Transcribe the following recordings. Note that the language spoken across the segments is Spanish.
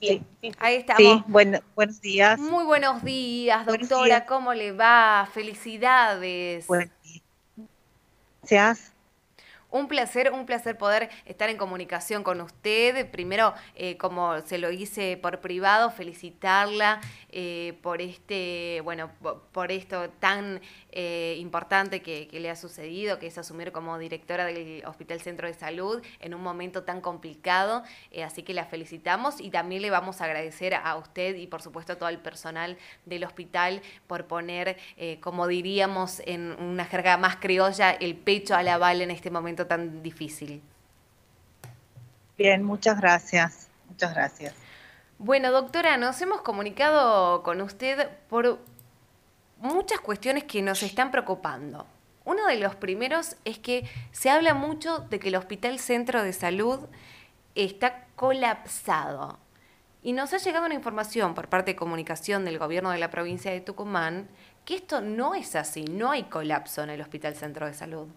Bien, ahí estamos. Sí, buenos días. Muy buenos días, doctora. ¿Cómo le va? Felicidades. Buenos días. Un placer, un placer poder estar en comunicación con usted. Primero, eh, como se lo hice por privado, felicitarla eh, por este, bueno, por esto tan eh, importante que, le ha sucedido, que es asumir como directora del Hospital Centro de Salud en un momento tan complicado. así que la felicitamos y también le vamos a agradecer a usted y por supuesto a todo el personal del hospital por poner, como diríamos en una jerga más criolla, el pecho a la bala en este momento tan difícil. Bien, muchas gracias. Muchas gracias. Bueno, doctora, nos hemos comunicado con usted por muchas cuestiones que nos están preocupando. Uno de los primeros es que se habla mucho de que el Hospital Centro de Salud está colapsado. Y nos ha llegado una información por parte de comunicación del gobierno de la provincia de Tucumán que esto no es así, no hay colapso en el Hospital Centro de Salud.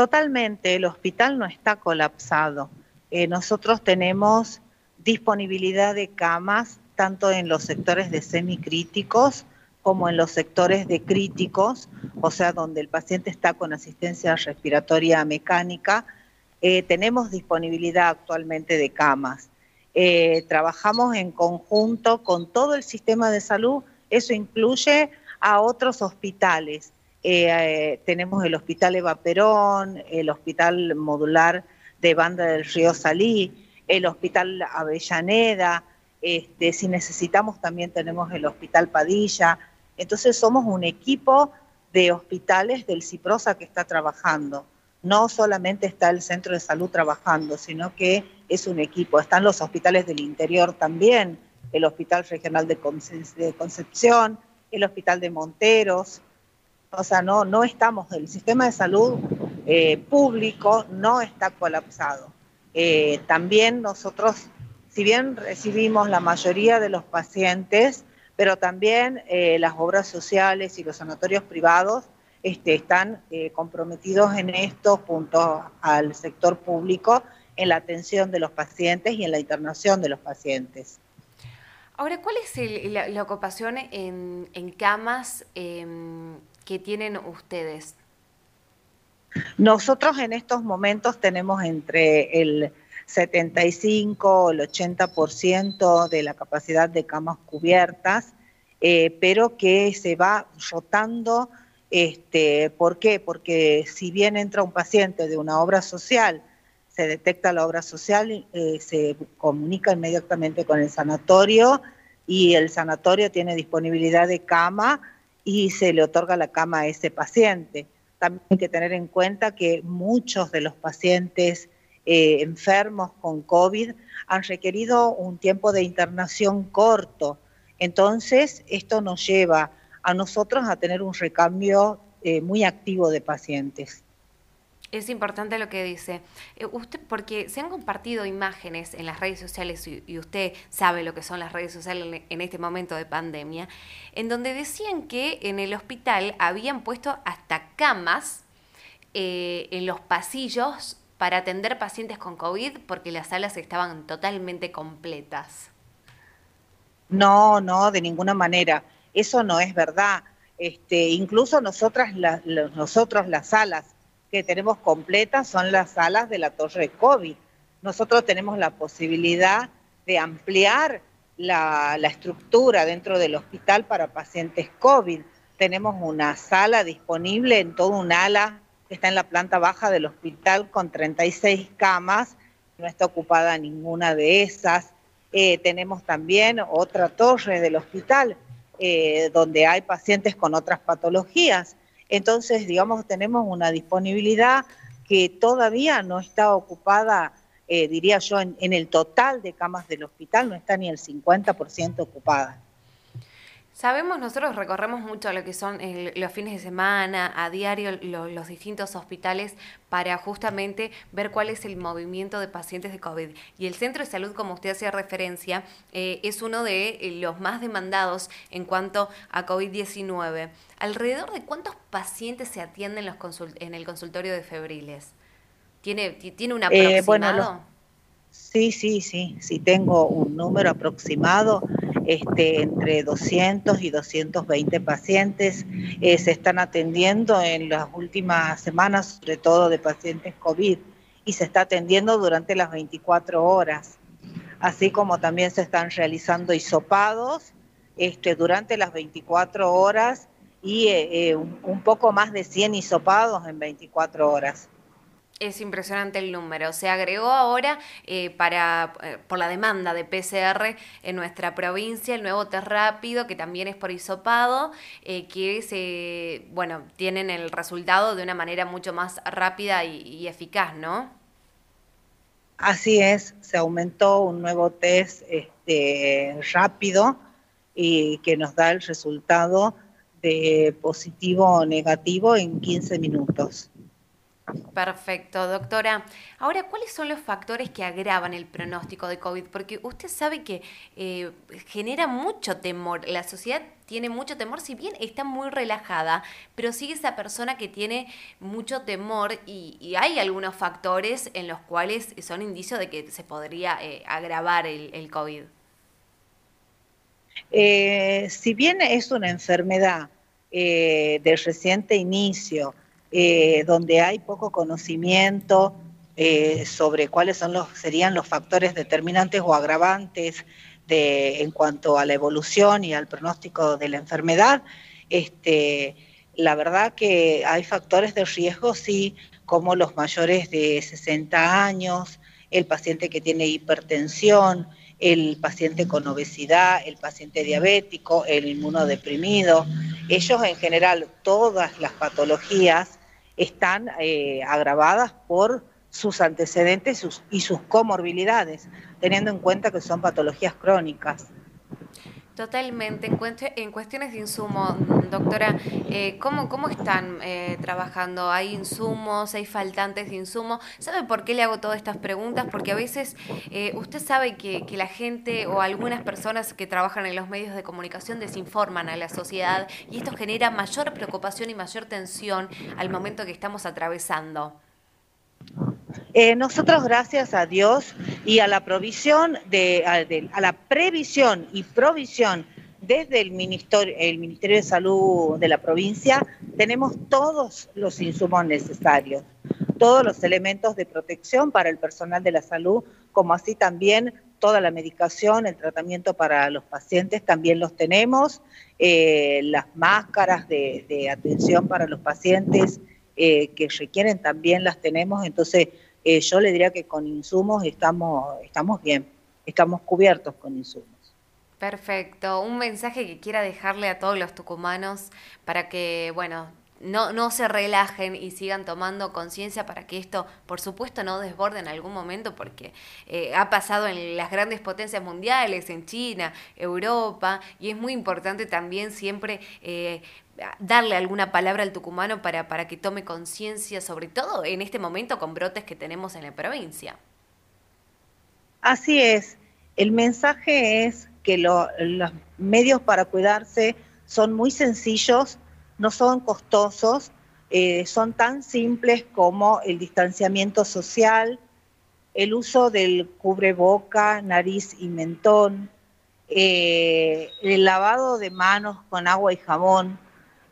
Totalmente, el hospital no está colapsado. Eh, nosotros tenemos disponibilidad de camas tanto en los sectores de semicríticos como en los sectores de críticos, o sea, donde el paciente está con asistencia respiratoria mecánica. Eh, tenemos disponibilidad actualmente de camas. Eh, trabajamos en conjunto con todo el sistema de salud, eso incluye a otros hospitales. Eh, tenemos el Hospital Eva Perón, el Hospital Modular de Banda del Río Salí, el Hospital Avellaneda, este, si necesitamos también tenemos el Hospital Padilla. Entonces somos un equipo de hospitales del CIPROSA que está trabajando. No solamente está el centro de salud trabajando, sino que es un equipo. Están los hospitales del interior también, el Hospital Regional de Concepción, el Hospital de Monteros, o sea, no, no estamos, el sistema de salud eh, público no está colapsado. Eh, también nosotros, si bien recibimos la mayoría de los pacientes, pero también eh, las obras sociales y los sanatorios privados este, están comprometidos en esto junto al sector público en la atención de los pacientes y en la internación de los pacientes. Ahora, ¿cuál es la, ocupación en, en camas em, que tienen ustedes? Nosotros en estos momentos tenemos entre el 75 el 80% de la capacidad de camas cubiertas, eh, pero que se va rotando. Este, ¿Por qué? Porque si bien entra un paciente de una obra social, se detecta la obra social, eh, se comunica inmediatamente con el sanatorio y el sanatorio tiene disponibilidad de cama y se le otorga la cama a ese paciente. También hay que tener en cuenta que muchos de los pacientes eh, enfermos con COVID han requerido un tiempo de internación corto. Entonces, esto nos lleva a nosotros a tener un recambio eh, muy activo de pacientes. Es importante lo que dice. Eh, usted, porque se han compartido imágenes en las redes sociales y, usted sabe lo que son las redes sociales en, este momento de pandemia, en donde decían que en el hospital habían puesto hasta camas eh, en los pasillos para atender pacientes con COVID porque las salas estaban totalmente completas. No, no, de ninguna manera. Eso no es verdad. Este, incluso nosotras, nosotros las salas que tenemos completas son las salas de la torre COVID. Nosotros tenemos la posibilidad de ampliar la, estructura dentro del hospital para pacientes COVID. Tenemos una sala disponible en todo un ala que está en la planta baja del hospital con 36 camas, no está ocupada ninguna de esas. Eh, tenemos también otra torre del hospital eh, donde hay pacientes con otras patologías. Entonces, digamos, tenemos una disponibilidad que todavía no está ocupada, eh, diría yo, en, el total de camas del hospital, no está ni el 50% ocupada. Sabemos, nosotros recorremos mucho lo que son los fines de semana, a diario, los distintos hospitales para justamente ver cuál es el movimiento de pacientes de COVID. Y el centro de salud, como usted hacía referencia, eh, es uno de eh, los más demandados en cuanto a COVID-19. ¿Alrededor de cuántos pacientes se atienden los en el consultorio de febriles? ¿Tiene, ¿tiene un eh, aproximado? Sí, sí, sí, sí tengo un número aproximado, este, entre 200 y 220 pacientes eh, se están atendiendo en las últimas semanas, sobre todo de pacientes COVID, y se está atendiendo durante las 24 horas, así como también se están realizando hisopados este, durante las 24 horas y eh, eh, un poco más de 100 hisopados en 24 horas. Es impresionante el número. Se agregó ahora eh, para por la demanda de PCR en nuestra provincia el nuevo test rápido que también es por hisopado, que se bueno tienen el resultado de una manera mucho más rápida y, eficaz, ¿no? Así es, se aumentó un nuevo test este, rápido y que nos da el resultado de positivo o negativo en 15 minutos. Perfecto, doctora. Ahora, ¿cuáles son los factores que agravan el pronóstico de COVID? Porque usted sabe que eh, genera mucho temor. La sociedad tiene mucho temor, si bien está muy relajada, pero sigue esa persona que tiene mucho temor y, hay algunos factores en los cuales son indicios de que se podría eh, agravar el, COVID. Eh, si bien es una enfermedad eh, de reciente inicio, eh, donde hay poco conocimiento sobre cuáles son los, serían los factores determinantes o agravantes de, en cuanto a la evolución y al pronóstico de la enfermedad, este, la verdad que hay factores de riesgo, sí, como los mayores de 60 años, el paciente que tiene hipertensión, el paciente con obesidad, el paciente diabético, el inmunodeprimido. Ellos en general, todas las patologías están eh, agravadas por sus antecedentes y sus comorbilidades, teniendo en cuenta que son patologías crónicas. Totalmente. En, cuestiones de insumo, doctora, eh, ¿cómo, ¿cómo están eh, trabajando? ¿Hay insumos? ¿Hay faltantes de insumo? ¿Sabe por qué le hago todas estas preguntas? Porque a veces eh, usted sabe que, la gente o algunas personas que trabajan en los medios de comunicación desinforman a la sociedad y esto genera mayor preocupación y mayor tensión al momento que estamos atravesando. Eh, nosotros, gracias a Dios y a la provisión de, a, la previsión y provisión desde el Ministerio, el Ministerio de Salud de la provincia, tenemos todos los insumos necesarios, todos los elementos de protección para el personal de la salud, como así también toda la medicación, el tratamiento para los pacientes también los tenemos, eh, las máscaras de, atención para los pacientes eh, que requieren también las tenemos, entonces eh, yo le diría que con insumos estamos, estamos bien, estamos cubiertos con insumos. Perfecto. Un mensaje que quiera dejarle a todos los tucumanos para que, bueno, no, no se relajen y sigan tomando conciencia para que esto, por supuesto, no desborde en algún momento, porque eh, ha pasado en las grandes potencias mundiales, en China, Europa, y es muy importante también siempre eh, darle alguna palabra al tucumano para, para que tome conciencia, sobre todo en este momento con brotes que tenemos en la provincia. Así es. El mensaje es que los medios para cuidarse son muy sencillos, no son costosos, eh, son tan simples como el distanciamiento social, el uso del cubreboca, nariz y mentón, eh, el lavado de manos con agua y jabón,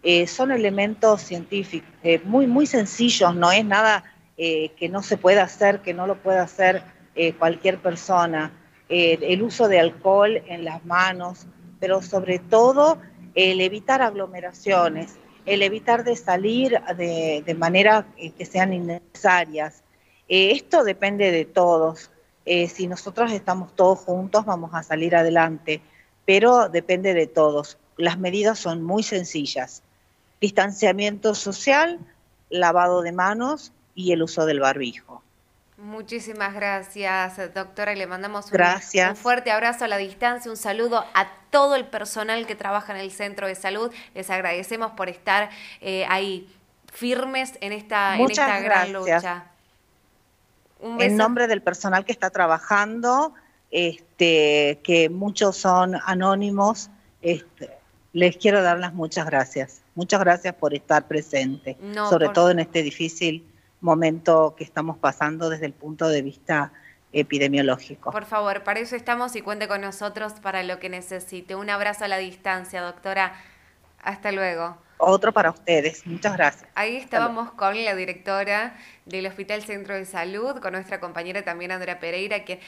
eh, son elementos científicos muy, muy sencillos, no es nada que no se pueda hacer, que no lo pueda hacer cualquier persona. el uso de alcohol en las manos, pero sobre todo el evitar aglomeraciones, el evitar de salir de, de manera que sean innecesarias. esto depende de todos. si nosotros estamos todos juntos, vamos a salir adelante, pero depende de todos. Las medidas son muy sencillas distanciamiento social, lavado de manos y el uso del barbijo. Muchísimas gracias, doctora. Le mandamos un, fuerte abrazo a la distancia, un saludo a todo el personal que trabaja en el centro de salud. Les agradecemos por estar eh, ahí firmes en esta, en esta gran lucha. en nombre del personal que está trabajando, este, que muchos son anónimos, este, les quiero dar las muchas gracias. Muchas gracias por estar presente, sobre todo en este difícil momento que estamos pasando desde el punto de vista epidemiológico. Por favor, para eso estamos y cuente con nosotros para lo que necesite. Un abrazo a la distancia, doctora. Hasta luego. Otro para ustedes. Muchas gracias. Ahí estábamos con la directora del Hospital Centro de Salud, con nuestra compañera también Andrea Pereira, que